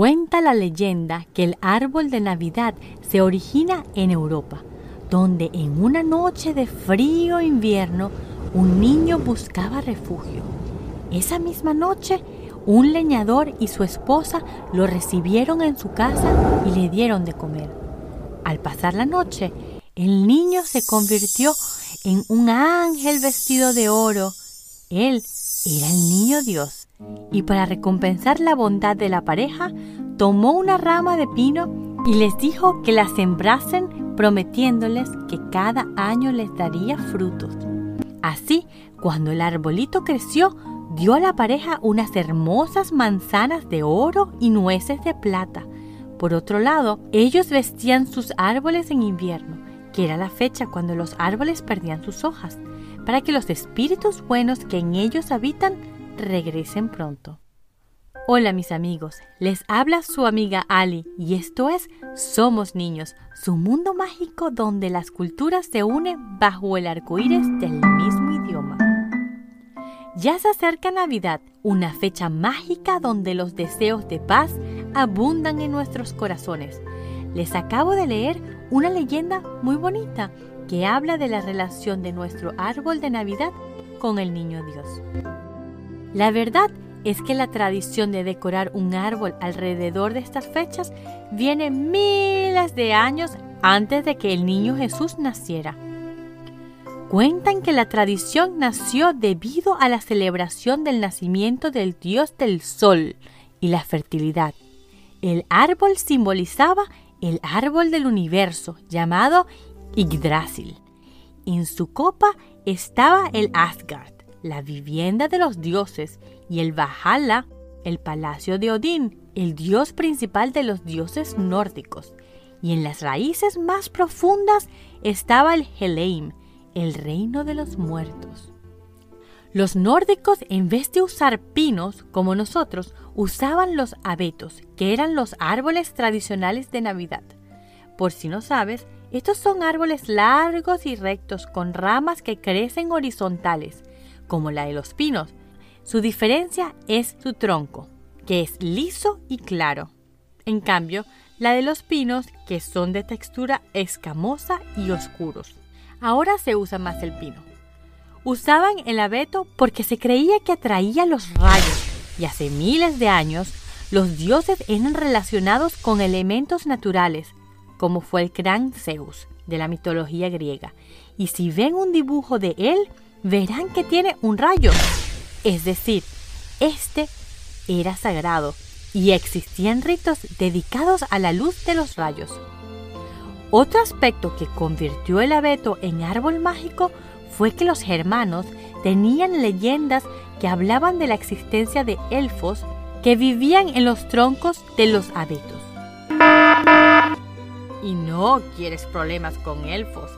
Cuenta la leyenda que el árbol de Navidad se origina en Europa, donde en una noche de frío invierno un niño buscaba refugio. Esa misma noche, un leñador y su esposa lo recibieron en su casa y le dieron de comer. Al pasar la noche, el niño se convirtió en un ángel vestido de oro. Él era el niño Dios y para recompensar la bondad de la pareja, tomó una rama de pino y les dijo que la sembrasen prometiéndoles que cada año les daría frutos. Así, cuando el arbolito creció, dio a la pareja unas hermosas manzanas de oro y nueces de plata. Por otro lado, ellos vestían sus árboles en invierno, que era la fecha cuando los árboles perdían sus hojas, para que los espíritus buenos que en ellos habitan regresen pronto. Hola mis amigos, les habla su amiga Ali y esto es Somos Niños, su mundo mágico donde las culturas se unen bajo el arco iris del mismo idioma. Ya se acerca Navidad, una fecha mágica donde los deseos de paz abundan en nuestros corazones. Les acabo de leer una leyenda muy bonita que habla de la relación de nuestro árbol de Navidad con el Niño Dios. La verdad es que la tradición de decorar un árbol alrededor de estas fechas viene miles de años antes de que el niño Jesús naciera. Cuentan que la tradición nació debido a la celebración del nacimiento del dios del sol y la fertilidad. El árbol simbolizaba el árbol del universo llamado Yggdrasil. En su copa estaba el Asgard, la vivienda de los dioses, y el Valhalla, el palacio de Odín, el dios principal de los dioses nórdicos. Y en las raíces más profundas estaba el Helheim, el reino de los muertos. Los nórdicos, en vez de usar pinos como nosotros, usaban los abetos, que eran los árboles tradicionales de Navidad. Por si no sabes, estos son árboles largos y rectos con ramas que crecen horizontales como la de los pinos. Su diferencia es su tronco, que es liso y claro. En cambio, la de los pinos, que son de textura escamosa y oscuros. Ahora se usa más el pino. Usaban el abeto porque se creía que atraía los rayos y hace miles de años los dioses eran relacionados con elementos naturales, como fue el gran Zeus de la mitología griega. Y si ven un dibujo de él, verán que tiene un rayo. Es decir, este era sagrado y existían ritos dedicados a la luz de los rayos. Otro aspecto que convirtió el abeto en árbol mágico fue que los germanos tenían leyendas que hablaban de la existencia de elfos que vivían en los troncos de los abetos. Y no quieres problemas con elfos,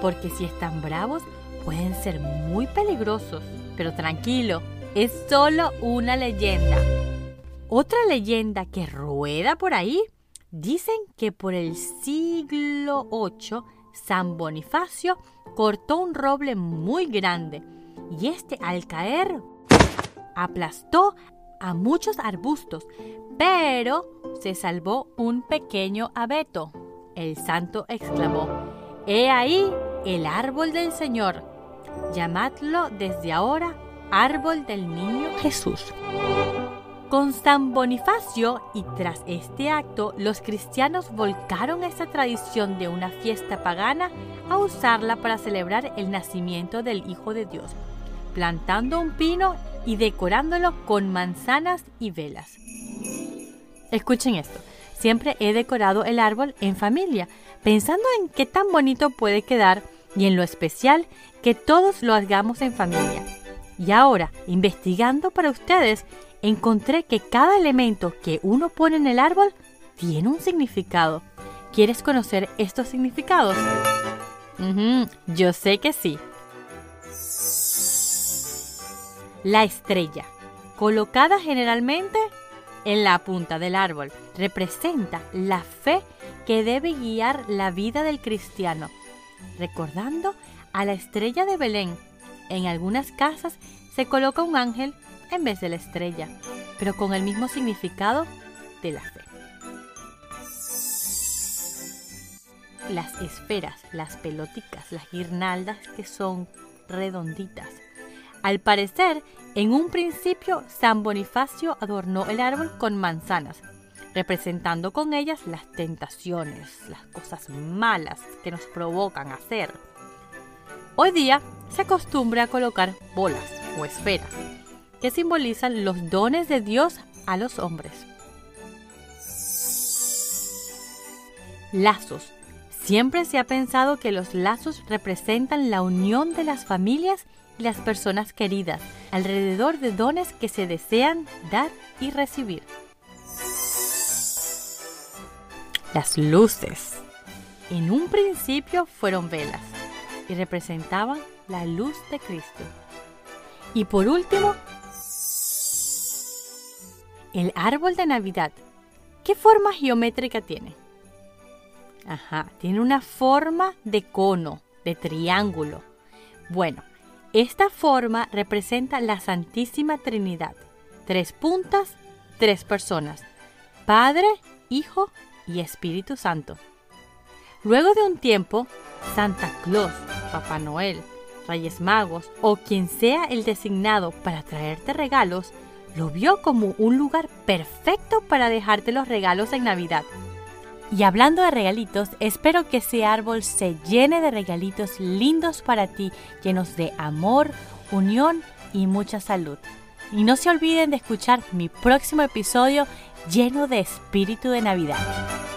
porque si están bravos pueden ser muy peligrosos, pero tranquilo, es solo una leyenda. Otra leyenda que rueda por ahí dicen que por el siglo VIII San Bonifacio cortó un roble muy grande y este al caer aplastó a muchos arbustos, pero se salvó un pequeño abeto. El santo exclamó, He ahí el árbol del Señor llamadlo desde ahora árbol del niño Jesús. Con San Bonifacio y tras este acto, los cristianos volcaron esa tradición de una fiesta pagana a usarla para celebrar el nacimiento del Hijo de Dios, plantando un pino y decorándolo con manzanas y velas. Escuchen esto, siempre he decorado el árbol en familia, pensando en qué tan bonito puede quedar y en lo especial que todos lo hagamos en familia. Y ahora, investigando para ustedes, encontré que cada elemento que uno pone en el árbol tiene un significado. ¿Quieres conocer estos significados? yo sé que sí. La estrella, colocada generalmente en la punta del árbol, representa la fe que debe guiar la vida del cristiano recordando a la estrella de Belén. En algunas casas se coloca un ángel en vez de la estrella, pero con el mismo significado de la fe. Las esferas, las peloticas, las guirnaldas que son redonditas. Al parecer, en un principio San Bonifacio adornó el árbol con manzanas, representando con ellas las tentaciones, las cosas malas que nos provocan hacer. Hoy día se acostumbra a colocar bolas o esferas, que simbolizan los dones de Dios a los hombres. Lazos. Siempre se ha pensado que los lazos representan la unión de las familias y las personas queridas alrededor de dones que se desean dar y recibir. Las luces. En un principio fueron velas y representaban la luz de Cristo. Y por último, el árbol de Navidad. ¿Qué forma geométrica tiene? Ajá, tiene una forma de cono, de triángulo. Bueno, esta forma representa la Santísima Trinidad. Tres puntas, tres personas. Padre, Hijo y Espíritu Santo. Luego de un tiempo, Santa Claus, Papá Noel, Reyes Magos o quien sea el designado para traerte regalos, lo vio como un lugar perfecto para dejarte los regalos en Navidad. Y hablando de regalitos, espero que ese árbol se llene de regalitos lindos para ti, llenos de amor, unión y mucha salud. Y no se olviden de escuchar mi próximo episodio lleno de espíritu de Navidad.